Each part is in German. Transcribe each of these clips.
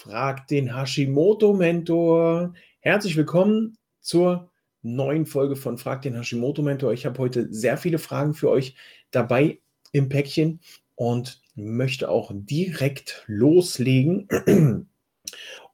fragt den Hashimoto-Mentor. Herzlich willkommen zur neuen Folge von Frag den Hashimoto-Mentor. Ich habe heute sehr viele Fragen für euch dabei im Päckchen und möchte auch direkt loslegen.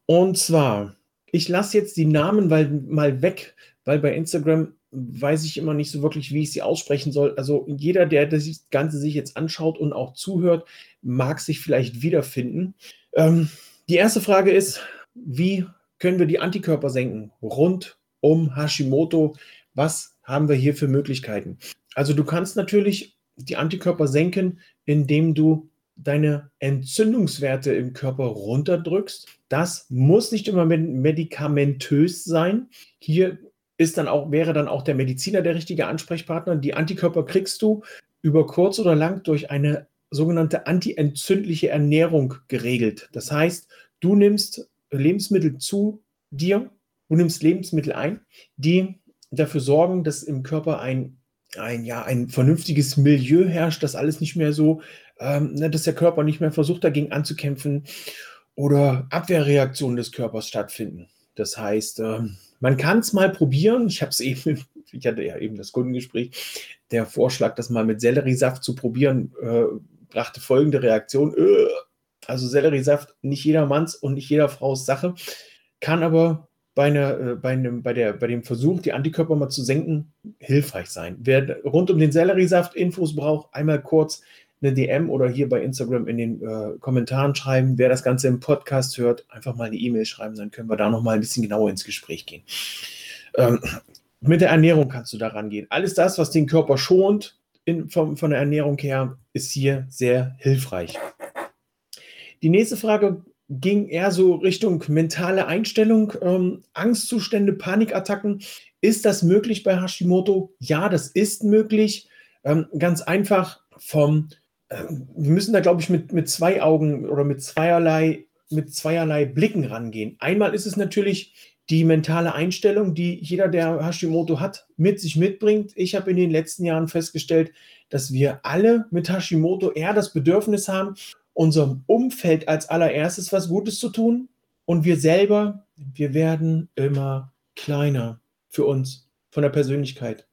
Und zwar, ich lasse jetzt die Namen weil, mal weg, weil bei Instagram weiß ich immer nicht so wirklich, wie ich sie aussprechen soll. Also jeder, der das Ganze sich jetzt anschaut und auch zuhört, mag sich vielleicht wiederfinden. Ähm, die erste Frage ist, wie können wir die Antikörper senken rund um Hashimoto? Was haben wir hier für Möglichkeiten? Also du kannst natürlich die Antikörper senken, indem du deine Entzündungswerte im Körper runterdrückst. Das muss nicht immer medikamentös sein. Hier ist dann auch, wäre dann auch der Mediziner der richtige Ansprechpartner. Die Antikörper kriegst du über kurz oder lang durch eine sogenannte antientzündliche Ernährung geregelt. Das heißt, du nimmst Lebensmittel zu dir, du nimmst Lebensmittel ein, die dafür sorgen, dass im Körper ein, ein, ja, ein vernünftiges Milieu herrscht, dass alles nicht mehr so, ähm, ne, dass der Körper nicht mehr versucht, dagegen anzukämpfen oder Abwehrreaktionen des Körpers stattfinden. Das heißt, ähm, man kann es mal probieren. Ich habe es eben, ich hatte ja eben das Kundengespräch, der Vorschlag, das mal mit Selleriesaft zu probieren, äh, brachte folgende Reaktion. Äh, also Selleriesaft nicht jedermanns und nicht jeder Frau's Sache, kann aber bei, einer, äh, bei, einem, bei, der, bei dem Versuch, die Antikörper mal zu senken, hilfreich sein. Wer rund um den Selleriesaft Infos braucht, einmal kurz eine DM oder hier bei Instagram in den äh, Kommentaren schreiben. Wer das Ganze im Podcast hört, einfach mal eine E-Mail schreiben, dann können wir da nochmal ein bisschen genauer ins Gespräch gehen. Ähm, mit der Ernährung kannst du da rangehen. Alles das, was den Körper schont, in, von, von der Ernährung her, ist hier sehr hilfreich. Die nächste Frage ging eher so Richtung mentale Einstellung, ähm, Angstzustände, Panikattacken. Ist das möglich bei Hashimoto? Ja, das ist möglich. Ähm, ganz einfach vom ähm, wir müssen da, glaube ich, mit, mit zwei Augen oder mit zweierlei, mit zweierlei Blicken rangehen. Einmal ist es natürlich die mentale Einstellung, die jeder, der Hashimoto hat, mit sich mitbringt. Ich habe in den letzten Jahren festgestellt, dass wir alle mit Hashimoto eher das Bedürfnis haben, unserem Umfeld als allererstes was Gutes zu tun. Und wir selber, wir werden immer kleiner für uns von der Persönlichkeit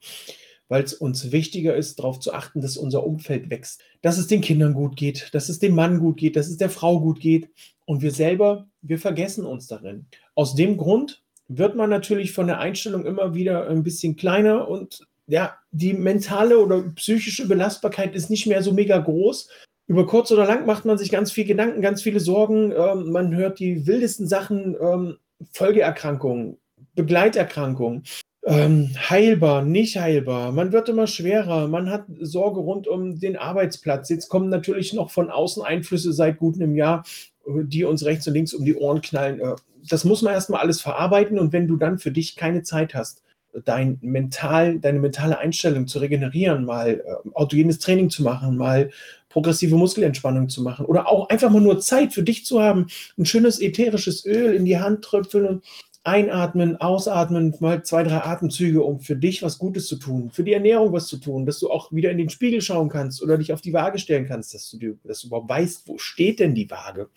weil es uns wichtiger ist, darauf zu achten, dass unser Umfeld wächst, dass es den Kindern gut geht, dass es dem Mann gut geht, dass es der Frau gut geht. Und wir selber, wir vergessen uns darin. Aus dem Grund wird man natürlich von der Einstellung immer wieder ein bisschen kleiner und ja, die mentale oder psychische Belastbarkeit ist nicht mehr so mega groß. Über kurz oder lang macht man sich ganz viel Gedanken, ganz viele Sorgen. Ähm, man hört die wildesten Sachen, ähm, Folgeerkrankungen, Begleiterkrankungen ähm, heilbar, nicht heilbar. Man wird immer schwerer. Man hat Sorge rund um den Arbeitsplatz. Jetzt kommen natürlich noch von außen Einflüsse seit gut einem Jahr, die uns rechts und links um die Ohren knallen. Äh, das muss man erstmal alles verarbeiten. Und wenn du dann für dich keine Zeit hast, dein mental, deine mentale Einstellung zu regenerieren, mal äh, autogenes Training zu machen, mal progressive Muskelentspannung zu machen oder auch einfach mal nur Zeit für dich zu haben, ein schönes ätherisches Öl in die Hand tröpfeln Einatmen, ausatmen, mal zwei, drei Atemzüge, um für dich was Gutes zu tun, für die Ernährung was zu tun, dass du auch wieder in den Spiegel schauen kannst oder dich auf die Waage stellen kannst, dass du, dass du überhaupt weißt, wo steht denn die Waage.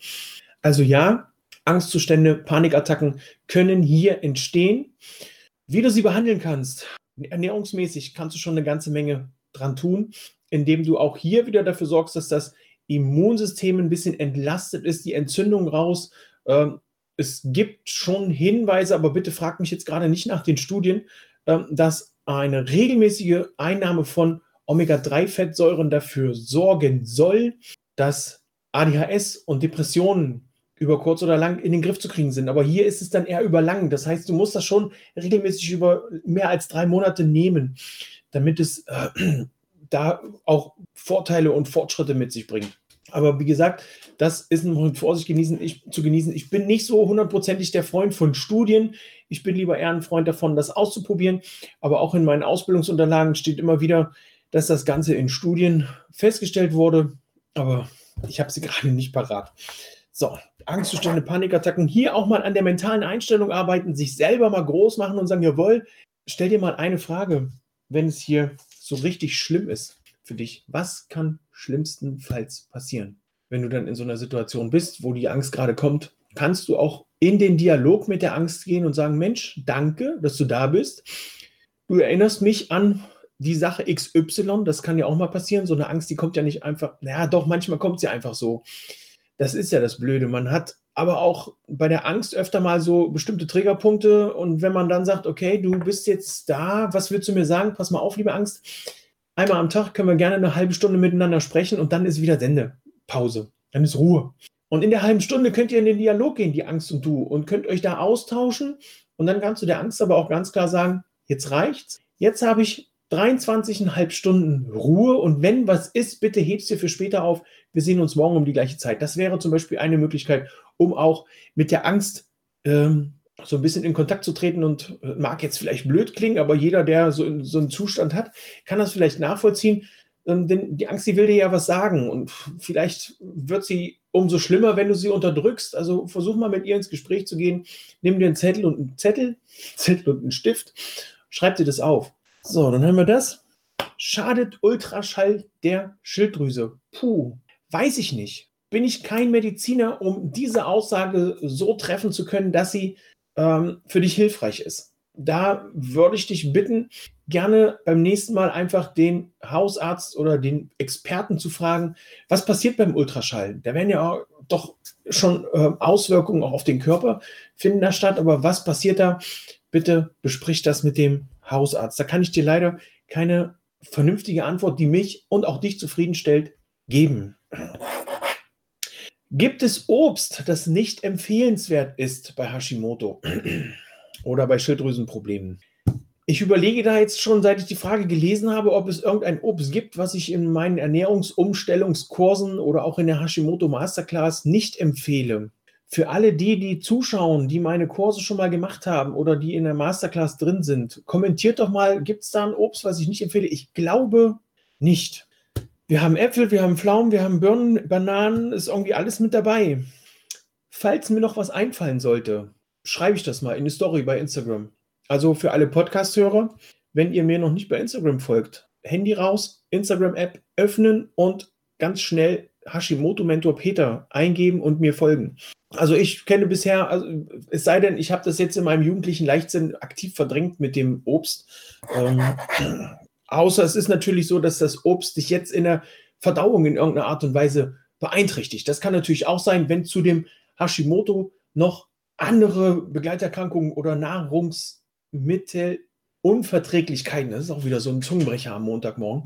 Also ja, Angstzustände, Panikattacken können hier entstehen. Wie du sie behandeln kannst, ernährungsmäßig kannst du schon eine ganze Menge dran tun, indem du auch hier wieder dafür sorgst, dass das Immunsystem ein bisschen entlastet ist, die Entzündung raus, ähm, es gibt schon Hinweise, aber bitte fragt mich jetzt gerade nicht nach den Studien, ähm, dass eine regelmäßige Einnahme von Omega-3-Fettsäuren dafür sorgen soll, dass ADHS und Depressionen über kurz oder lang in den Griff zu kriegen sind. Aber hier ist es dann eher über lang. Das heißt, du musst das schon regelmäßig über mehr als drei Monate nehmen, damit es äh, da auch Vorteile und Fortschritte mit sich bringt. Aber wie gesagt, das ist mit Vorsicht genießen, ich, zu genießen. Ich bin nicht so hundertprozentig der Freund von Studien. Ich bin lieber eher ein Freund davon, das auszuprobieren. Aber auch in meinen Ausbildungsunterlagen steht immer wieder, dass das Ganze in Studien festgestellt wurde. Aber ich habe sie gerade nicht parat. So, Angstzustände, Panikattacken. Hier auch mal an der mentalen Einstellung arbeiten, sich selber mal groß machen und sagen, jawohl, stell dir mal eine Frage, wenn es hier so richtig schlimm ist für dich. Was kann schlimmstenfalls passieren? wenn du dann in so einer Situation bist, wo die Angst gerade kommt, kannst du auch in den Dialog mit der Angst gehen und sagen, Mensch, danke, dass du da bist. Du erinnerst mich an die Sache XY, das kann ja auch mal passieren. So eine Angst, die kommt ja nicht einfach, naja, doch, manchmal kommt sie einfach so. Das ist ja das Blöde. Man hat aber auch bei der Angst öfter mal so bestimmte Triggerpunkte. Und wenn man dann sagt, okay, du bist jetzt da, was willst du mir sagen? Pass mal auf, liebe Angst. Einmal am Tag können wir gerne eine halbe Stunde miteinander sprechen und dann ist wieder Sendepause. Dann ist Ruhe. Und in der halben Stunde könnt ihr in den Dialog gehen, die Angst und du, und könnt euch da austauschen. Und dann kannst du der Angst aber auch ganz klar sagen, jetzt reicht's. Jetzt habe ich 23,5 Stunden Ruhe und wenn was ist, bitte hebst dir für später auf. Wir sehen uns morgen um die gleiche Zeit. Das wäre zum Beispiel eine Möglichkeit, um auch mit der Angst ähm, so ein bisschen in Kontakt zu treten und äh, mag jetzt vielleicht blöd klingen, aber jeder, der so, so einen Zustand hat, kann das vielleicht nachvollziehen. Ähm, denn die Angst, die will dir ja was sagen und vielleicht wird sie umso schlimmer, wenn du sie unterdrückst. Also versuch mal mit ihr ins Gespräch zu gehen. Nimm dir einen Zettel und einen Zettel, Zettel und einen Stift, schreib dir das auf. So, dann haben wir das. Schadet Ultraschall der Schilddrüse? Puh, weiß ich nicht. Bin ich kein Mediziner, um diese Aussage so treffen zu können, dass sie ähm, für dich hilfreich ist. Da würde ich dich bitten, gerne beim nächsten Mal einfach den Hausarzt oder den Experten zu fragen, was passiert beim Ultraschall? Da werden ja auch doch schon äh, Auswirkungen auch auf den Körper finden da statt, aber was passiert da? Bitte besprich das mit dem Hausarzt. Da kann ich dir leider keine vernünftige Antwort, die mich und auch dich zufriedenstellt, geben. Gibt es Obst, das nicht empfehlenswert ist bei Hashimoto oder bei Schilddrüsenproblemen? Ich überlege da jetzt schon, seit ich die Frage gelesen habe, ob es irgendein Obst gibt, was ich in meinen Ernährungsumstellungskursen oder auch in der Hashimoto Masterclass nicht empfehle für alle die, die zuschauen, die meine Kurse schon mal gemacht haben oder die in der Masterclass drin sind, kommentiert doch mal, gibt es da ein Obst, was ich nicht empfehle? Ich glaube nicht. Wir haben Äpfel, wir haben Pflaumen, wir haben Birnen, Bananen, ist irgendwie alles mit dabei. Falls mir noch was einfallen sollte, schreibe ich das mal in die Story bei Instagram. Also für alle Podcast-Hörer, wenn ihr mir noch nicht bei Instagram folgt, Handy raus, Instagram-App öffnen und ganz schnell Hashimoto Mentor Peter eingeben und mir folgen. Also ich kenne bisher, also es sei denn, ich habe das jetzt in meinem jugendlichen Leichtsinn aktiv verdrängt mit dem Obst. Ähm, außer es ist natürlich so, dass das Obst dich jetzt in der Verdauung in irgendeiner Art und Weise beeinträchtigt. Das kann natürlich auch sein, wenn zu dem Hashimoto noch andere Begleiterkrankungen oder Nahrungsmittel Unverträglichkeiten, das ist auch wieder so ein Zungenbrecher am Montagmorgen,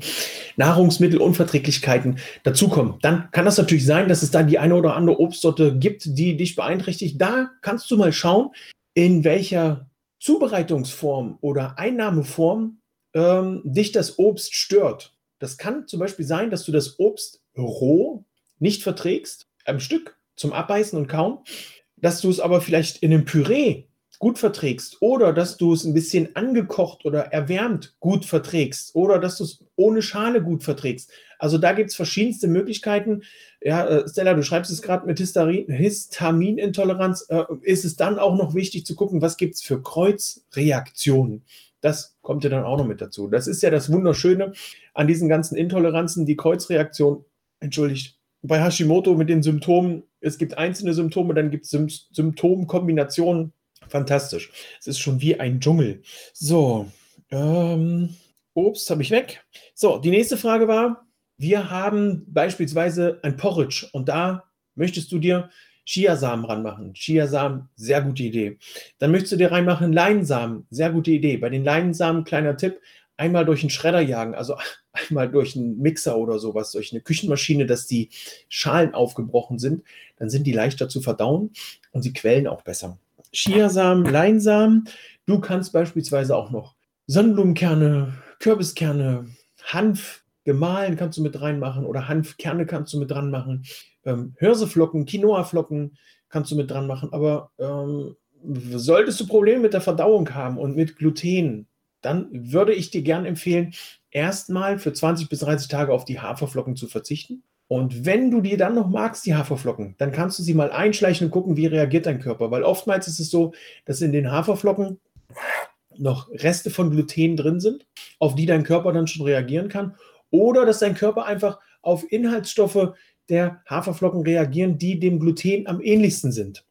Nahrungsmittelunverträglichkeiten dazukommen, dann kann das natürlich sein, dass es da die eine oder andere Obstsorte gibt, die dich beeinträchtigt. Da kannst du mal schauen, in welcher Zubereitungsform oder Einnahmeform ähm, dich das Obst stört. Das kann zum Beispiel sein, dass du das Obst roh nicht verträgst, am Stück zum Abbeißen und Kauen, dass du es aber vielleicht in einem Püree gut verträgst oder dass du es ein bisschen angekocht oder erwärmt gut verträgst oder dass du es ohne Schale gut verträgst. Also da gibt es verschiedenste Möglichkeiten. Ja, äh, Stella, du schreibst es gerade mit Histamin, Histaminintoleranz. Äh, ist es dann auch noch wichtig zu gucken, was gibt es für Kreuzreaktionen? Das kommt ja dann auch noch mit dazu. Das ist ja das Wunderschöne an diesen ganzen Intoleranzen, die Kreuzreaktion, entschuldigt, bei Hashimoto mit den Symptomen. Es gibt einzelne Symptome, dann gibt es Symptomkombinationen Fantastisch. Es ist schon wie ein Dschungel. So, ähm, Obst habe ich weg. So, die nächste Frage war, wir haben beispielsweise ein Porridge und da möchtest du dir Chiasamen ranmachen. Chiasamen, sehr gute Idee. Dann möchtest du dir reinmachen Leinsamen, sehr gute Idee. Bei den Leinsamen, kleiner Tipp, einmal durch einen Schredder jagen, also einmal durch einen Mixer oder sowas, durch eine Küchenmaschine, dass die Schalen aufgebrochen sind, dann sind die leichter zu verdauen und sie quellen auch besser. Chiasamen, Leinsamen. Du kannst beispielsweise auch noch Sonnenblumenkerne, Kürbiskerne, Hanf gemahlen kannst du mit reinmachen oder Hanfkerne kannst du mit dran machen. Ähm, Hirseflocken, Quinoa-Flocken kannst du mit dran machen. Aber ähm, solltest du Probleme mit der Verdauung haben und mit Gluten, dann würde ich dir gern empfehlen, erstmal für 20 bis 30 Tage auf die Haferflocken zu verzichten und wenn du dir dann noch magst, die Haferflocken, dann kannst du sie mal einschleichen und gucken, wie reagiert dein Körper. Weil oftmals ist es so, dass in den Haferflocken noch Reste von Gluten drin sind, auf die dein Körper dann schon reagieren kann. Oder dass dein Körper einfach auf Inhaltsstoffe, der Haferflocken reagieren, die dem Gluten am ähnlichsten sind.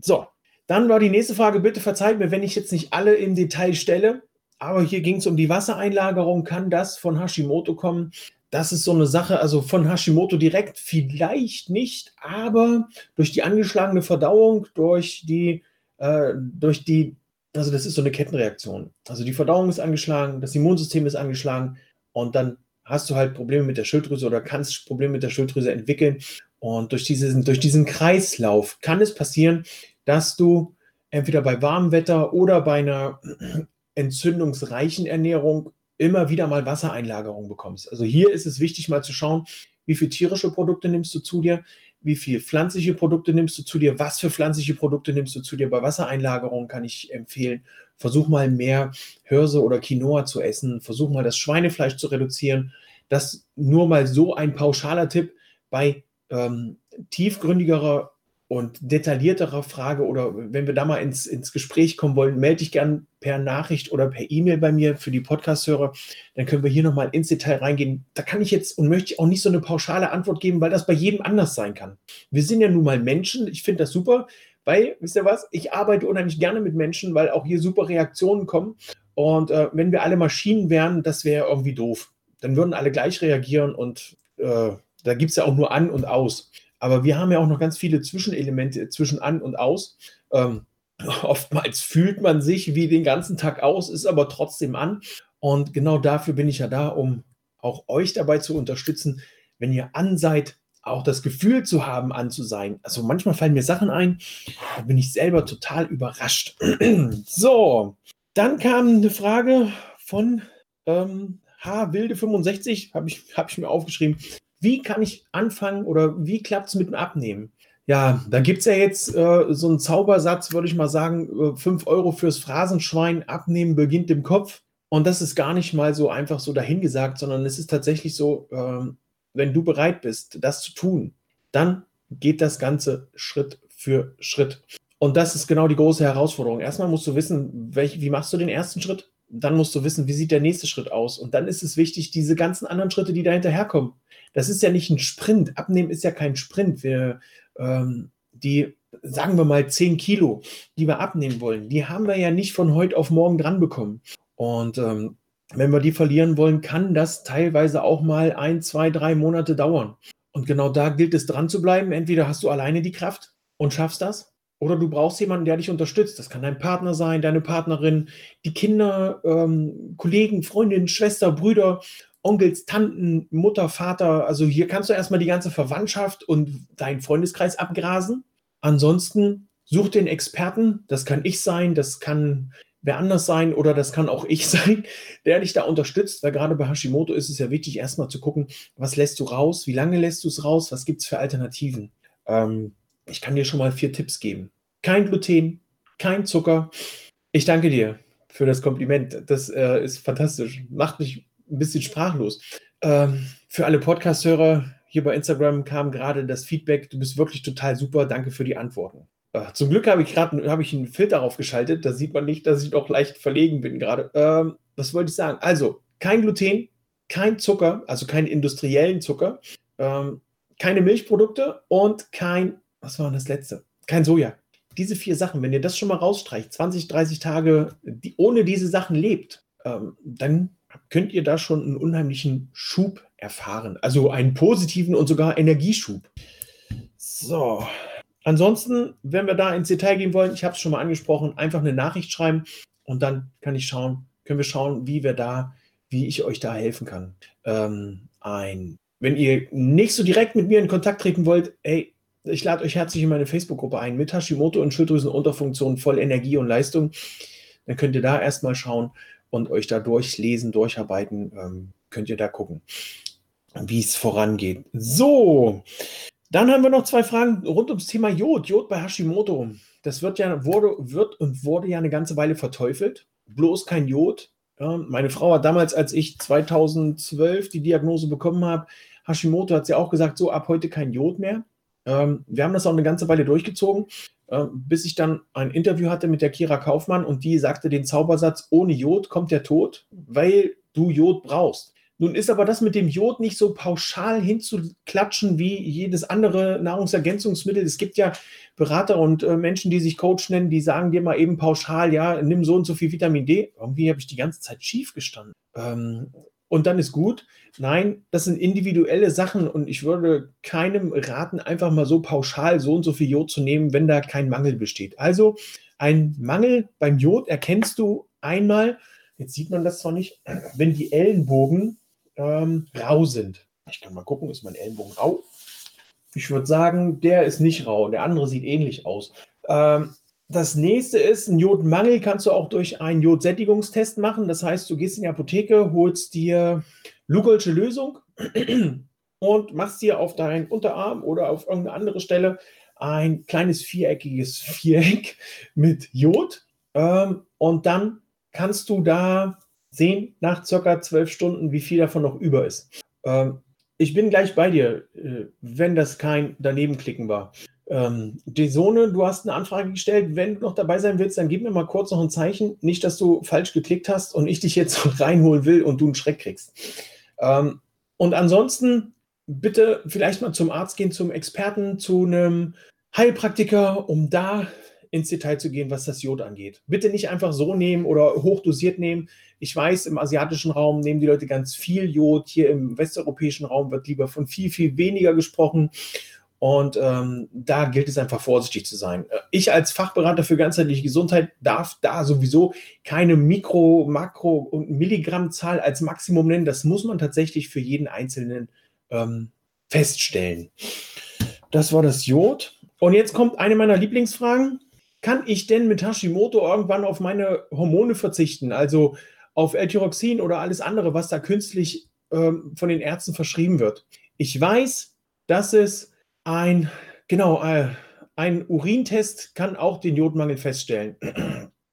so, dann war die nächste Frage, bitte verzeiht mir, wenn ich jetzt nicht alle im Detail stelle, aber hier ging es um die Wassereinlagerung. Kann das von Hashimoto kommen? Das ist so eine Sache, also von Hashimoto direkt vielleicht nicht, aber durch die angeschlagene Verdauung, durch die, äh, durch die, also das ist so eine Kettenreaktion. Also die Verdauung ist angeschlagen, das Immunsystem ist angeschlagen und dann hast du halt Probleme mit der Schilddrüse oder kannst Probleme mit der Schilddrüse entwickeln. Und durch diesen, durch diesen Kreislauf kann es passieren, dass du entweder bei warmem Wetter oder bei einer entzündungsreichen Ernährung immer wieder mal Wassereinlagerung bekommst. Also hier ist es wichtig, mal zu schauen, wie viele tierische Produkte nimmst du zu dir, wie viele pflanzliche Produkte nimmst du zu dir, was für pflanzliche Produkte nimmst du zu dir. Bei Wassereinlagerung kann ich empfehlen, versuch mal mehr Hirse oder Quinoa zu essen, versuch mal das Schweinefleisch zu reduzieren. Das nur mal so ein pauschaler Tipp bei ähm, tiefgründigerer und detaillierterer Frage oder wenn wir da mal ins, ins Gespräch kommen wollen, melde dich gern per Nachricht oder per E-Mail bei mir für die Podcast-Hörer. Dann können wir hier nochmal ins Detail reingehen. Da kann ich jetzt und möchte ich auch nicht so eine pauschale Antwort geben, weil das bei jedem anders sein kann. Wir sind ja nun mal Menschen. Ich finde das super, weil, wisst ihr was, ich arbeite unheimlich gerne mit Menschen, weil auch hier super Reaktionen kommen. Und äh, wenn wir alle Maschinen wären, das wäre irgendwie doof. Dann würden alle gleich reagieren und äh, da gibt es ja auch nur an und aus. Aber wir haben ja auch noch ganz viele Zwischenelemente zwischen an und aus. Ähm, oftmals fühlt man sich wie den ganzen Tag aus, ist aber trotzdem an. Und genau dafür bin ich ja da, um auch euch dabei zu unterstützen, wenn ihr an seid, auch das Gefühl zu haben, an zu sein. Also manchmal fallen mir Sachen ein, da bin ich selber total überrascht. so, dann kam eine Frage von ähm, H. Wilde 65, habe ich, hab ich mir aufgeschrieben. Wie kann ich anfangen oder wie klappt es mit dem Abnehmen? Ja, da gibt es ja jetzt äh, so einen Zaubersatz, würde ich mal sagen, 5 äh, Euro fürs Phrasenschwein, abnehmen beginnt im Kopf. Und das ist gar nicht mal so einfach so dahingesagt, sondern es ist tatsächlich so, äh, wenn du bereit bist, das zu tun, dann geht das Ganze Schritt für Schritt. Und das ist genau die große Herausforderung. Erstmal musst du wissen, welch, wie machst du den ersten Schritt? Dann musst du wissen, wie sieht der nächste Schritt aus? Und dann ist es wichtig, diese ganzen anderen Schritte, die dahinter herkommen, das ist ja nicht ein Sprint. Abnehmen ist ja kein Sprint. Wir, ähm, die, sagen wir mal, 10 Kilo, die wir abnehmen wollen, die haben wir ja nicht von heute auf morgen dran bekommen. Und ähm, wenn wir die verlieren wollen, kann das teilweise auch mal ein, zwei, drei Monate dauern. Und genau da gilt es dran zu bleiben. Entweder hast du alleine die Kraft und schaffst das, oder du brauchst jemanden, der dich unterstützt. Das kann dein Partner sein, deine Partnerin, die Kinder, ähm, Kollegen, Freundinnen, Schwester, Brüder Onkels, Tanten, Mutter, Vater. Also hier kannst du erstmal die ganze Verwandtschaft und deinen Freundeskreis abgrasen. Ansonsten such den Experten. Das kann ich sein, das kann wer anders sein oder das kann auch ich sein, der dich da unterstützt. Weil gerade bei Hashimoto ist es ja wichtig, erstmal zu gucken, was lässt du raus, wie lange lässt du es raus, was gibt es für Alternativen. Ähm, ich kann dir schon mal vier Tipps geben. Kein Gluten, kein Zucker. Ich danke dir für das Kompliment. Das äh, ist fantastisch. Macht mich ein bisschen sprachlos. Ähm, für alle Podcast-Hörer hier bei Instagram kam gerade das Feedback, du bist wirklich total super, danke für die Antworten. Äh, zum Glück habe ich gerade hab einen Filter aufgeschaltet, da sieht man nicht, dass ich noch leicht verlegen bin gerade. Ähm, was wollte ich sagen? Also, kein Gluten, kein Zucker, also keinen industriellen Zucker, ähm, keine Milchprodukte und kein, was war das letzte? Kein Soja. Diese vier Sachen, wenn ihr das schon mal rausstreicht, 20, 30 Tage die, ohne diese Sachen lebt, ähm, dann könnt ihr da schon einen unheimlichen Schub erfahren. Also einen positiven und sogar Energieschub. So. Ansonsten, wenn wir da ins Detail gehen wollen, ich habe es schon mal angesprochen, einfach eine Nachricht schreiben und dann kann ich schauen, können wir schauen, wie wir da, wie ich euch da helfen kann. Ähm, ein, wenn ihr nicht so direkt mit mir in Kontakt treten wollt, ey, ich lade euch herzlich in meine Facebook-Gruppe ein mit Hashimoto und Schilddrüsenunterfunktion voll Energie und Leistung. Dann könnt ihr da erstmal schauen, und euch da durchlesen, durcharbeiten, ähm, könnt ihr da gucken, wie es vorangeht. So, dann haben wir noch zwei Fragen rund ums Thema Jod. Jod bei Hashimoto. Das wird ja, wurde, wird und wurde ja eine ganze Weile verteufelt. Bloß kein Jod. Ja, meine Frau hat damals, als ich 2012 die Diagnose bekommen habe, Hashimoto hat sie auch gesagt, so ab heute kein Jod mehr. Ähm, wir haben das auch eine ganze Weile durchgezogen. Äh, bis ich dann ein Interview hatte mit der Kira Kaufmann und die sagte den Zaubersatz, ohne Jod kommt der Tod, weil du Jod brauchst. Nun ist aber das mit dem Jod nicht so pauschal hinzuklatschen wie jedes andere Nahrungsergänzungsmittel. Es gibt ja Berater und äh, Menschen, die sich Coach nennen, die sagen dir mal eben pauschal, ja, nimm so und so viel Vitamin D. Irgendwie habe ich die ganze Zeit schief gestanden. Ähm, und dann ist gut. Nein, das sind individuelle Sachen und ich würde keinem raten, einfach mal so pauschal so und so viel Jod zu nehmen, wenn da kein Mangel besteht. Also ein Mangel beim Jod erkennst du einmal, jetzt sieht man das zwar nicht, wenn die Ellenbogen ähm, rau sind. Ich kann mal gucken, ist mein Ellenbogen rau? Ich würde sagen, der ist nicht rau, der andere sieht ähnlich aus. Ähm, das nächste ist, ein Jodmangel kannst du auch durch einen Jodsättigungstest machen. Das heißt, du gehst in die Apotheke, holst dir Lugolsche Lösung und machst dir auf deinen Unterarm oder auf irgendeine andere Stelle ein kleines viereckiges Viereck mit Jod. Ähm, und dann kannst du da sehen nach circa zwölf Stunden, wie viel davon noch über ist. Ich bin gleich bei dir, äh, wenn das kein Danebenklicken war. Ähm, Desone, du hast eine Anfrage gestellt. Wenn du noch dabei sein willst, dann gib mir mal kurz noch ein Zeichen. Nicht, dass du falsch geklickt hast und ich dich jetzt reinholen will und du einen Schreck kriegst. Ähm, und ansonsten bitte vielleicht mal zum Arzt gehen, zum Experten, zu einem Heilpraktiker, um da ins Detail zu gehen, was das Jod angeht. Bitte nicht einfach so nehmen oder hochdosiert nehmen. Ich weiß, im asiatischen Raum nehmen die Leute ganz viel Jod. Hier im westeuropäischen Raum wird lieber von viel, viel weniger gesprochen. Und ähm, da gilt es einfach vorsichtig zu sein. Ich als Fachberater für ganzheitliche Gesundheit darf da sowieso keine Mikro-, Makro- und Milligrammzahl als Maximum nennen. Das muss man tatsächlich für jeden Einzelnen ähm, feststellen. Das war das Jod. Und jetzt kommt eine meiner Lieblingsfragen kann ich denn mit Hashimoto irgendwann auf meine Hormone verzichten? Also auf L-Tyroxin oder alles andere, was da künstlich ähm, von den Ärzten verschrieben wird. Ich weiß, dass es ein, genau, äh, ein Urintest kann auch den Jodmangel feststellen.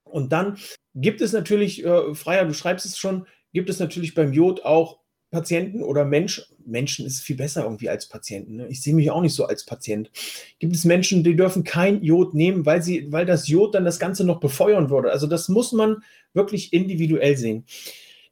Und dann gibt es natürlich, äh, Freier, du schreibst es schon, gibt es natürlich beim Jod auch Patienten oder Mensch, Menschen ist viel besser irgendwie als Patienten. Ne? Ich sehe mich auch nicht so als Patient. Gibt es Menschen, die dürfen kein Jod nehmen, weil sie, weil das Jod dann das Ganze noch befeuern würde. Also das muss man wirklich individuell sehen.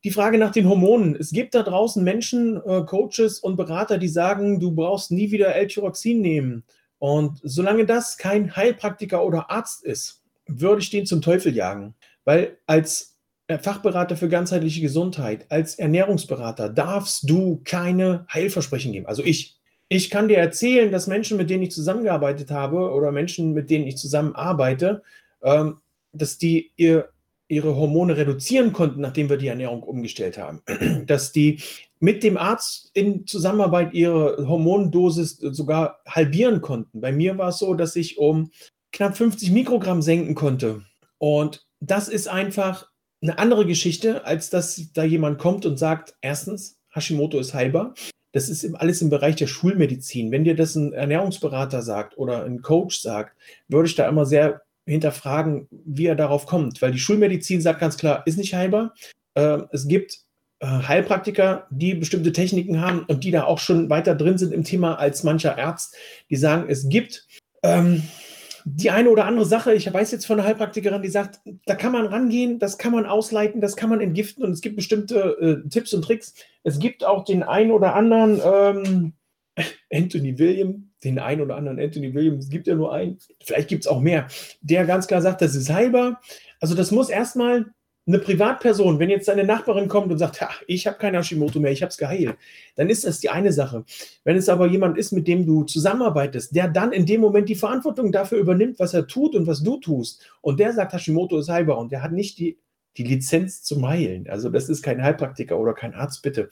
Die Frage nach den Hormonen. Es gibt da draußen Menschen, äh, Coaches und Berater, die sagen, du brauchst nie wieder L-Tyroxin nehmen. Und solange das kein Heilpraktiker oder Arzt ist, würde ich den zum Teufel jagen. Weil als Fachberater für ganzheitliche Gesundheit, als Ernährungsberater darfst du keine Heilversprechen geben. Also ich. Ich kann dir erzählen, dass Menschen, mit denen ich zusammengearbeitet habe oder Menschen, mit denen ich zusammenarbeite, ähm, dass die ihr, ihre Hormone reduzieren konnten, nachdem wir die Ernährung umgestellt haben. dass die mit dem Arzt in Zusammenarbeit ihre Hormondosis sogar halbieren konnten. Bei mir war es so, dass ich um knapp 50 Mikrogramm senken konnte. Und das ist einfach eine andere Geschichte, als dass da jemand kommt und sagt, erstens, Hashimoto ist heilbar. Das ist alles im Bereich der Schulmedizin. Wenn dir das ein Ernährungsberater sagt oder ein Coach sagt, würde ich da immer sehr hinterfragen, wie er darauf kommt. Weil die Schulmedizin sagt ganz klar, ist nicht heilbar. Äh, es gibt äh, Heilpraktiker, die bestimmte Techniken haben und die da auch schon weiter drin sind im Thema als mancher Arzt, die sagen, es gibt ähm, die eine oder andere Sache, ich weiß jetzt von einer Heilpraktikerin, die sagt, da kann man rangehen, das kann man ausleiten, das kann man entgiften und es gibt bestimmte äh, Tipps und Tricks. Es gibt auch den einen oder anderen ähm, Anthony William, den einen oder anderen Anthony William, es gibt ja nur einen, vielleicht gibt es auch mehr, der ganz klar sagt, das ist heilbar. Also das muss erstmal eine Privatperson, wenn jetzt deine Nachbarin kommt und sagt, ich habe kein Hashimoto mehr, ich habe es geheilt, dann ist das die eine Sache. Wenn es aber jemand ist, mit dem du zusammenarbeitest, der dann in dem Moment die Verantwortung dafür übernimmt, was er tut und was du tust, und der sagt, Hashimoto ist heilbar und der hat nicht die die Lizenz zum Heilen. Also das ist kein Heilpraktiker oder kein Arzt, bitte.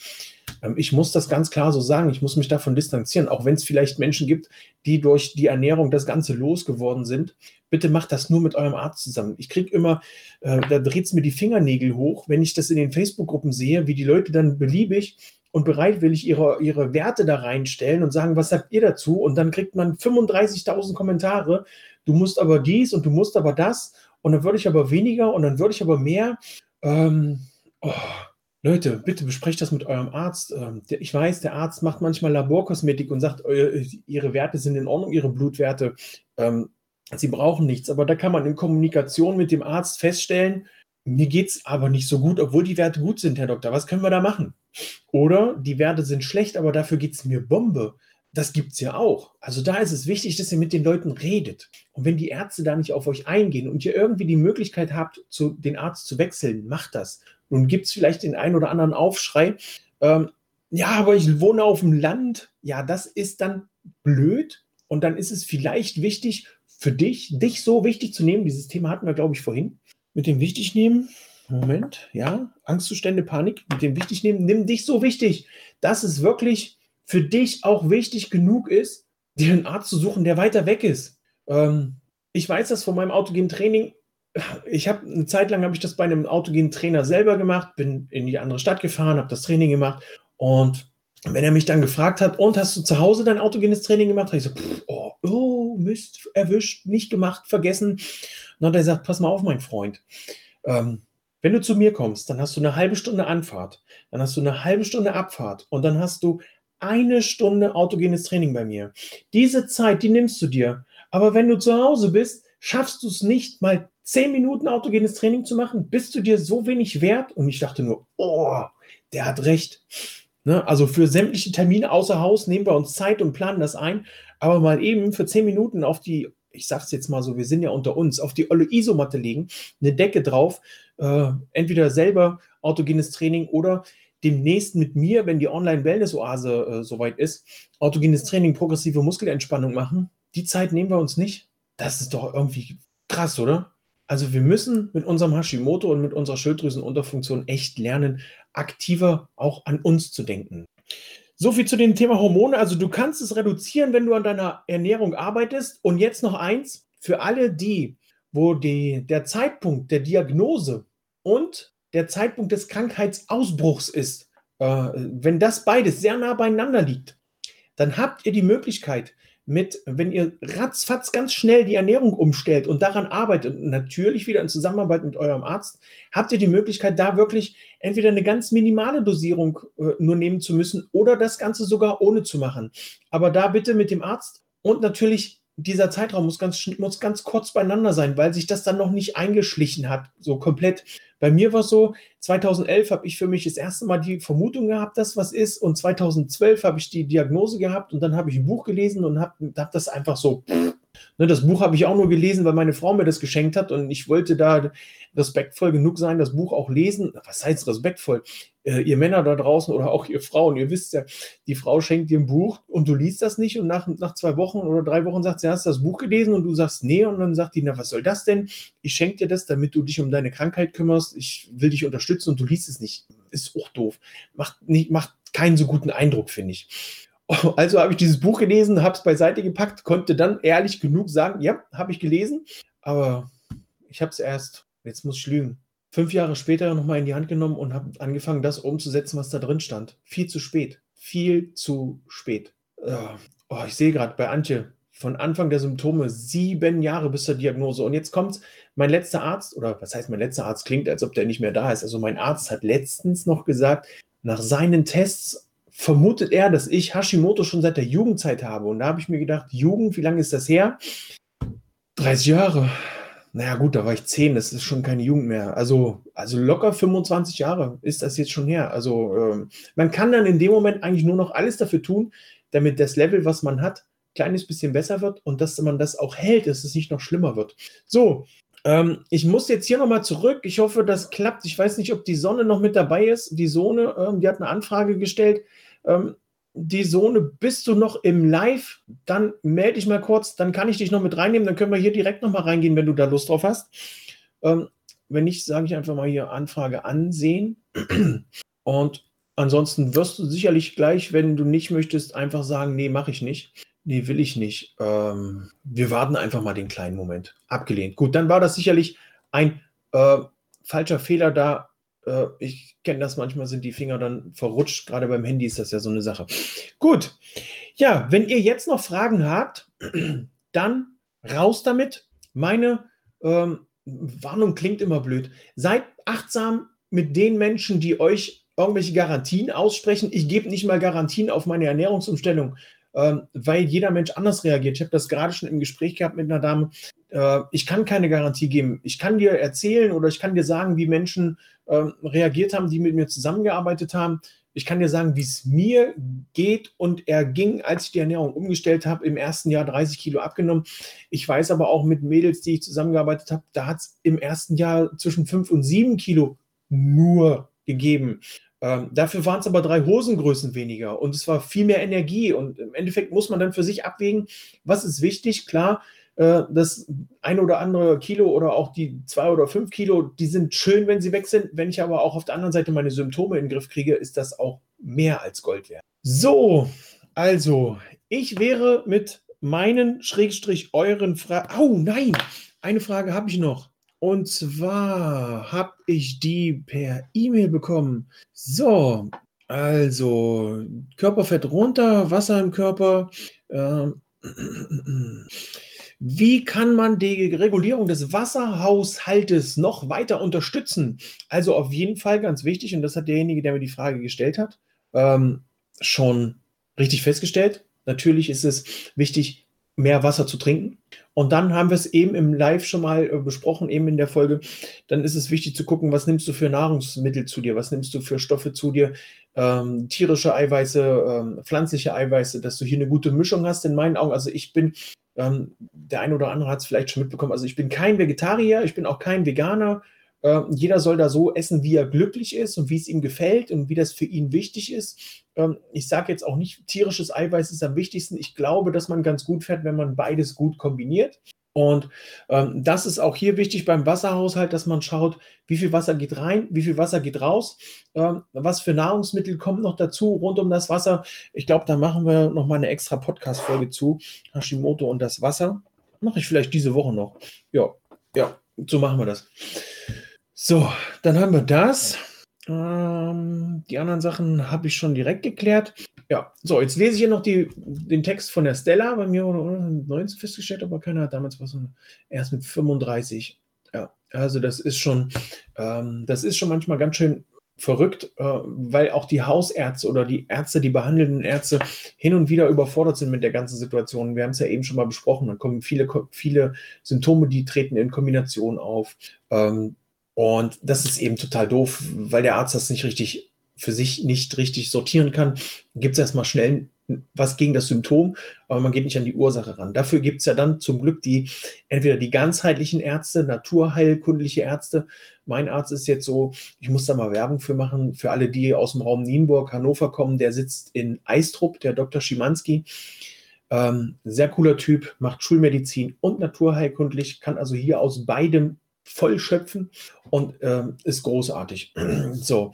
Ähm, ich muss das ganz klar so sagen. Ich muss mich davon distanzieren, auch wenn es vielleicht Menschen gibt, die durch die Ernährung das Ganze losgeworden sind. Bitte macht das nur mit eurem Arzt zusammen. Ich kriege immer, äh, da dreht es mir die Fingernägel hoch, wenn ich das in den Facebook-Gruppen sehe, wie die Leute dann beliebig und bereitwillig ihre, ihre Werte da reinstellen und sagen, was sagt ihr dazu? Und dann kriegt man 35.000 Kommentare. Du musst aber dies und du musst aber das und dann würde ich aber weniger und dann würde ich aber mehr. Ähm, oh, Leute, bitte besprecht das mit eurem Arzt. Ähm, ich weiß, der Arzt macht manchmal Laborkosmetik und sagt, eu, ihre Werte sind in Ordnung, ihre Blutwerte. Ähm, sie brauchen nichts. Aber da kann man in Kommunikation mit dem Arzt feststellen, mir geht es aber nicht so gut, obwohl die Werte gut sind, Herr Doktor. Was können wir da machen? Oder die Werte sind schlecht, aber dafür geht es mir Bombe. Das gibt es ja auch. Also da ist es wichtig, dass ihr mit den Leuten redet. Und wenn die Ärzte da nicht auf euch eingehen und ihr irgendwie die Möglichkeit habt, zu, den Arzt zu wechseln, macht das. Nun gibt es vielleicht den einen oder anderen Aufschrei. Ähm, ja, aber ich wohne auf dem Land. Ja, das ist dann blöd. Und dann ist es vielleicht wichtig für dich, dich so wichtig zu nehmen. Dieses Thema hatten wir, glaube ich, vorhin. Mit dem wichtig nehmen. Moment, ja, Angstzustände, Panik. Mit dem wichtig nehmen. Nimm dich so wichtig, dass es wirklich für dich auch wichtig genug ist, dir einen Arzt zu suchen, der weiter weg ist. Ähm, ich weiß das von meinem autogenen Training. Ich habe eine Zeit lang habe ich das bei einem autogenen Trainer selber gemacht, bin in die andere Stadt gefahren, habe das Training gemacht und wenn er mich dann gefragt hat, und hast du zu Hause dein autogenes Training gemacht? Habe ich so, oh, oh, Mist, erwischt, nicht gemacht, vergessen. Und dann hat er gesagt, pass mal auf, mein Freund. Ähm, wenn du zu mir kommst, dann hast du eine halbe Stunde Anfahrt, dann hast du eine halbe Stunde Abfahrt und dann hast du eine Stunde autogenes Training bei mir. Diese Zeit, die nimmst du dir. Aber wenn du zu Hause bist, schaffst du es nicht, mal zehn Minuten autogenes Training zu machen, bist du dir so wenig wert? Und ich dachte nur, oh, der hat recht. Ne? Also für sämtliche Termine außer Haus nehmen wir uns Zeit und planen das ein. Aber mal eben für zehn Minuten auf die, ich sag's jetzt mal so, wir sind ja unter uns, auf die olle Isomatte legen, eine Decke drauf, äh, entweder selber autogenes Training oder demnächst mit mir, wenn die Online-Wellness-Oase äh, soweit ist, autogenes Training, progressive Muskelentspannung machen. Die Zeit nehmen wir uns nicht. Das ist doch irgendwie krass, oder? Also wir müssen mit unserem Hashimoto und mit unserer Schilddrüsenunterfunktion echt lernen, aktiver auch an uns zu denken. So viel zu dem Thema Hormone. Also du kannst es reduzieren, wenn du an deiner Ernährung arbeitest. Und jetzt noch eins, für alle die, wo die, der Zeitpunkt der Diagnose und der Zeitpunkt des Krankheitsausbruchs ist, äh, wenn das beides sehr nah beieinander liegt, dann habt ihr die Möglichkeit, mit, wenn ihr ratzfatz ganz schnell die Ernährung umstellt und daran arbeitet, natürlich wieder in Zusammenarbeit mit eurem Arzt, habt ihr die Möglichkeit, da wirklich entweder eine ganz minimale Dosierung äh, nur nehmen zu müssen oder das Ganze sogar ohne zu machen. Aber da bitte mit dem Arzt und natürlich dieser Zeitraum muss ganz, muss ganz kurz beieinander sein, weil sich das dann noch nicht eingeschlichen hat, so komplett. Bei mir war es so, 2011 habe ich für mich das erste Mal die Vermutung gehabt, dass was ist und 2012 habe ich die Diagnose gehabt und dann habe ich ein Buch gelesen und habe hab das einfach so Ne, das Buch habe ich auch nur gelesen, weil meine Frau mir das geschenkt hat und ich wollte da respektvoll genug sein, das Buch auch lesen. Was heißt respektvoll? Äh, ihr Männer da draußen oder auch ihr Frauen, ihr wisst ja, die Frau schenkt dir ein Buch und du liest das nicht und nach, nach zwei Wochen oder drei Wochen sagt sie, hast du das Buch gelesen und du sagst, nee und dann sagt die, na was soll das denn? Ich schenke dir das, damit du dich um deine Krankheit kümmerst. Ich will dich unterstützen und du liest es nicht. Ist auch doof. Macht, nicht, macht keinen so guten Eindruck, finde ich. Also habe ich dieses Buch gelesen, habe es beiseite gepackt, konnte dann ehrlich genug sagen, ja, habe ich gelesen, aber ich habe es erst, jetzt muss ich lügen, fünf Jahre später nochmal in die Hand genommen und habe angefangen, das umzusetzen, was da drin stand. Viel zu spät. Viel zu spät. Oh, ich sehe gerade bei Antje, von Anfang der Symptome sieben Jahre bis zur Diagnose. Und jetzt kommt mein letzter Arzt, oder was heißt mein letzter Arzt? Klingt, als ob der nicht mehr da ist. Also mein Arzt hat letztens noch gesagt, nach seinen Tests vermutet er, dass ich Hashimoto schon seit der Jugendzeit habe. Und da habe ich mir gedacht, Jugend, wie lange ist das her? 30 Jahre. Naja, gut, da war ich 10, das ist schon keine Jugend mehr. Also, also locker 25 Jahre ist das jetzt schon her. Also, äh, man kann dann in dem Moment eigentlich nur noch alles dafür tun, damit das Level, was man hat, ein kleines bisschen besser wird und dass man das auch hält, dass es nicht noch schlimmer wird. So, ähm, ich muss jetzt hier nochmal zurück. Ich hoffe, das klappt. Ich weiß nicht, ob die Sonne noch mit dabei ist. Die Sonne, ähm, die hat eine Anfrage gestellt ähm, die Sohne, bist du noch im Live? Dann melde dich mal kurz, dann kann ich dich noch mit reinnehmen, dann können wir hier direkt nochmal reingehen, wenn du da Lust drauf hast. Ähm, wenn nicht, sage ich einfach mal hier Anfrage ansehen. Und ansonsten wirst du sicherlich gleich, wenn du nicht möchtest, einfach sagen, nee, mache ich nicht. Nee, will ich nicht. Ähm, wir warten einfach mal den kleinen Moment. Abgelehnt. Gut, dann war das sicherlich ein äh, falscher Fehler da äh, ich kenne das manchmal, sind die Finger dann verrutscht. Gerade beim Handy ist das ja so eine Sache. Gut. Ja, wenn ihr jetzt noch Fragen habt, dann raus damit. Meine ähm, Warnung klingt immer blöd. Seid achtsam mit den Menschen, die euch irgendwelche Garantien aussprechen. Ich gebe nicht mal Garantien auf meine Ernährungsumstellung. ähm, weil jeder Mensch anders reagiert. Ich habe das gerade schon im Gespräch gehabt mit einer Dame. Äh, ich kann keine Garantie geben. Ich kann dir erzählen oder ich kann dir sagen, wie Menschen äh, reagiert haben, die mit mir zusammengearbeitet haben. Ich kann dir sagen, wie es mir geht und er ging, als ich die Ernährung umgestellt habe, im ersten Jahr 30 Kilo abgenommen. Ich weiß aber auch mit Mädels, die ich zusammengearbeitet habe, da hat es im ersten Jahr zwischen 5 und 7 Kilo nur gegeben. Ähm, dafür waren es aber drei Hosengrößen weniger und es war viel mehr Energie. Und im Endeffekt muss man dann für sich abwägen, was ist wichtig. Klar, äh, das ein oder andere Kilo oder auch die zwei oder fünf Kilo, die sind schön, wenn sie weg sind. Wenn ich aber auch auf der anderen Seite meine Symptome in den Griff kriege, ist das auch mehr als Gold wert. So, also, ich wäre mit meinen Schrägstrich euren Fragen. Oh nein, eine Frage habe ich noch. Und zwar habe ich die per E-Mail bekommen. So, also Körperfett runter, Wasser im Körper. Ähm, wie kann man die Regulierung des Wasserhaushaltes noch weiter unterstützen? Also auf jeden Fall ganz wichtig, und das hat derjenige, der mir die Frage gestellt hat, ähm, schon richtig festgestellt. Natürlich ist es wichtig, mehr Wasser zu trinken. Und dann haben wir es eben im Live schon mal äh, besprochen, eben in der Folge. Dann ist es wichtig zu gucken, was nimmst du für Nahrungsmittel zu dir, was nimmst du für Stoffe zu dir, ähm, tierische Eiweiße, ähm, pflanzliche Eiweiße, dass du hier eine gute Mischung hast. In meinen Augen, also ich bin ähm, der eine oder andere hat es vielleicht schon mitbekommen. Also ich bin kein Vegetarier, ich bin auch kein Veganer. Äh, jeder soll da so essen, wie er glücklich ist und wie es ihm gefällt und wie das für ihn wichtig ist. Ähm, ich sage jetzt auch nicht, tierisches Eiweiß ist am wichtigsten. Ich glaube, dass man ganz gut fährt, wenn man beides gut kombiniert. Und ähm, das ist auch hier wichtig beim Wasserhaushalt, dass man schaut, wie viel Wasser geht rein, wie viel Wasser geht raus, ähm, was für Nahrungsmittel kommt noch dazu rund um das Wasser. Ich glaube, da machen wir nochmal eine extra Podcast-Folge zu Hashimoto und das Wasser. Mache ich vielleicht diese Woche noch. Ja, ja, so machen wir das. So, dann haben wir das. Ähm, die anderen Sachen habe ich schon direkt geklärt. Ja, so, jetzt lese ich hier noch die, den Text von der Stella. Bei mir wurde 19 festgestellt, aber keiner hat damals was erst mit 35. Ja, also das ist schon, ähm, das ist schon manchmal ganz schön verrückt, äh, weil auch die Hausärzte oder die Ärzte, die behandelnden Ärzte hin und wieder überfordert sind mit der ganzen Situation. Wir haben es ja eben schon mal besprochen. Dann kommen viele, viele Symptome, die treten in Kombination auf. Ähm, und das ist eben total doof, weil der Arzt das nicht richtig für sich nicht richtig sortieren kann. Gibt es erstmal schnell was gegen das Symptom, aber man geht nicht an die Ursache ran. Dafür gibt es ja dann zum Glück die entweder die ganzheitlichen Ärzte, naturheilkundliche Ärzte. Mein Arzt ist jetzt so, ich muss da mal Werbung für machen, für alle, die aus dem Raum Nienburg, Hannover kommen, der sitzt in Eistrup, der Dr. Schimanski. Ähm, sehr cooler Typ, macht Schulmedizin und naturheilkundlich, kann also hier aus beidem voll schöpfen und ähm, ist großartig. so,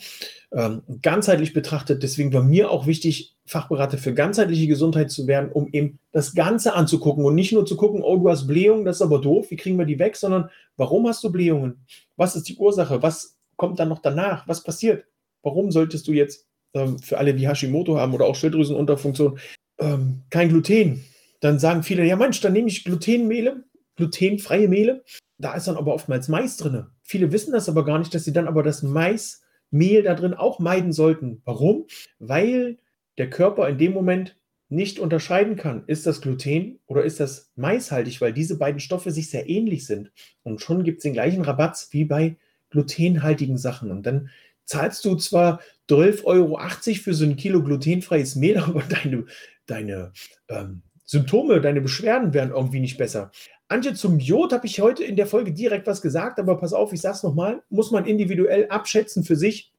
ähm, ganzheitlich betrachtet, deswegen war mir auch wichtig, Fachberater für ganzheitliche Gesundheit zu werden, um eben das Ganze anzugucken und nicht nur zu gucken, oh, du hast Blähungen, das ist aber doof, wie kriegen wir die weg, sondern warum hast du Blähungen? Was ist die Ursache? Was kommt dann noch danach? Was passiert? Warum solltest du jetzt ähm, für alle, die Hashimoto haben oder auch Schilddrüsenunterfunktion, ähm, kein Gluten? Dann sagen viele, ja Mensch, dann nehme ich Glutenmehle, glutenfreie Mehle da ist dann aber oftmals Mais drin. Viele wissen das aber gar nicht, dass sie dann aber das Maismehl da drin auch meiden sollten. Warum? Weil der Körper in dem Moment nicht unterscheiden kann, ist das Gluten oder ist das maishaltig, weil diese beiden Stoffe sich sehr ähnlich sind. Und schon gibt es den gleichen Rabatz wie bei glutenhaltigen Sachen. Und dann zahlst du zwar 12,80 Euro für so ein Kilo glutenfreies Mehl, aber deine, deine ähm, Symptome, deine Beschwerden werden irgendwie nicht besser. Antje, zum Jod habe ich heute in der Folge direkt was gesagt, aber pass auf, ich sage es nochmal, muss man individuell abschätzen für sich.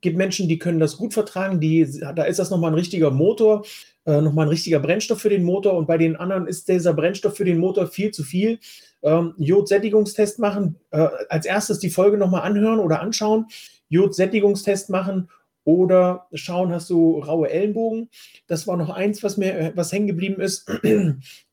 Gibt Menschen, die können das gut vertragen, die, da ist das nochmal ein richtiger Motor, äh, nochmal ein richtiger Brennstoff für den Motor und bei den anderen ist dieser Brennstoff für den Motor viel zu viel. Ähm, Jod-Sättigungstest machen, äh, als erstes die Folge nochmal anhören oder anschauen, Jod-Sättigungstest machen oder schauen, hast du raue Ellenbogen. Das war noch eins, was mir äh, was hängen geblieben ist.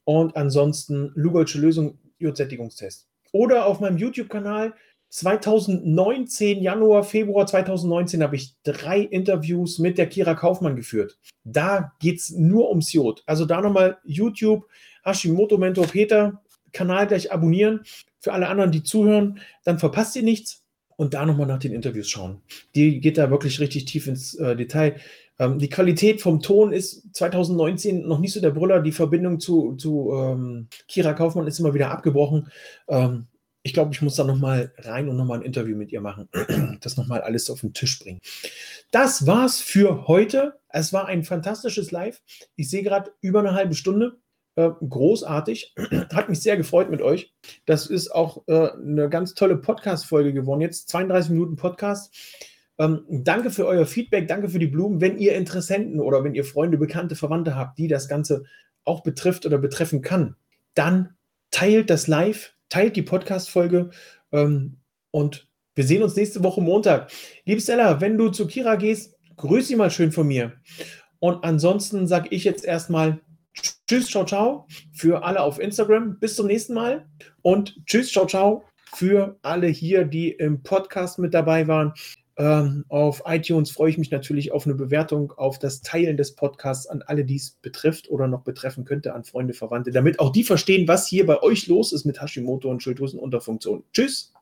Und ansonsten Lugolsche Lösung, Jodsättigungstest. Oder auf meinem YouTube-Kanal 2019, Januar, Februar 2019 habe ich drei Interviews mit der Kira Kaufmann geführt. Da geht es nur ums Jod. Also da nochmal YouTube, Hashimoto Mentor Peter, Kanal gleich abonnieren. Für alle anderen, die zuhören, dann verpasst ihr nichts. Und da nochmal nach den Interviews schauen. Die geht da wirklich richtig tief ins äh, Detail. Ähm, die Qualität vom Ton ist 2019 noch nicht so der Brüller. Die Verbindung zu, zu ähm, Kira Kaufmann ist immer wieder abgebrochen. Ähm, ich glaube, ich muss da nochmal rein und nochmal ein Interview mit ihr machen. Das nochmal alles auf den Tisch bringen. Das war's für heute. Es war ein fantastisches Live. Ich sehe gerade über eine halbe Stunde. Äh, großartig. Hat mich sehr gefreut mit euch. Das ist auch äh, eine ganz tolle Podcast-Folge geworden. Jetzt 32 Minuten Podcast. Ähm, danke für euer Feedback, danke für die Blumen. Wenn ihr Interessenten oder wenn ihr Freunde, Bekannte, Verwandte habt, die das Ganze auch betrifft oder betreffen kann, dann teilt das live, teilt die Podcast-Folge ähm, und wir sehen uns nächste Woche Montag. Liebe Stella, wenn du zu Kira gehst, grüß sie mal schön von mir. Und ansonsten sage ich jetzt erstmal Tschüss, ciao, ciao für alle auf Instagram. Bis zum nächsten Mal. Und Tschüss, ciao, ciao für alle hier, die im Podcast mit dabei waren. Ähm, auf iTunes freue ich mich natürlich auf eine Bewertung, auf das Teilen des Podcasts an alle, die es betrifft oder noch betreffen könnte, an Freunde, Verwandte, damit auch die verstehen, was hier bei euch los ist mit Hashimoto und Schilddrüsenunterfunktion. Tschüss!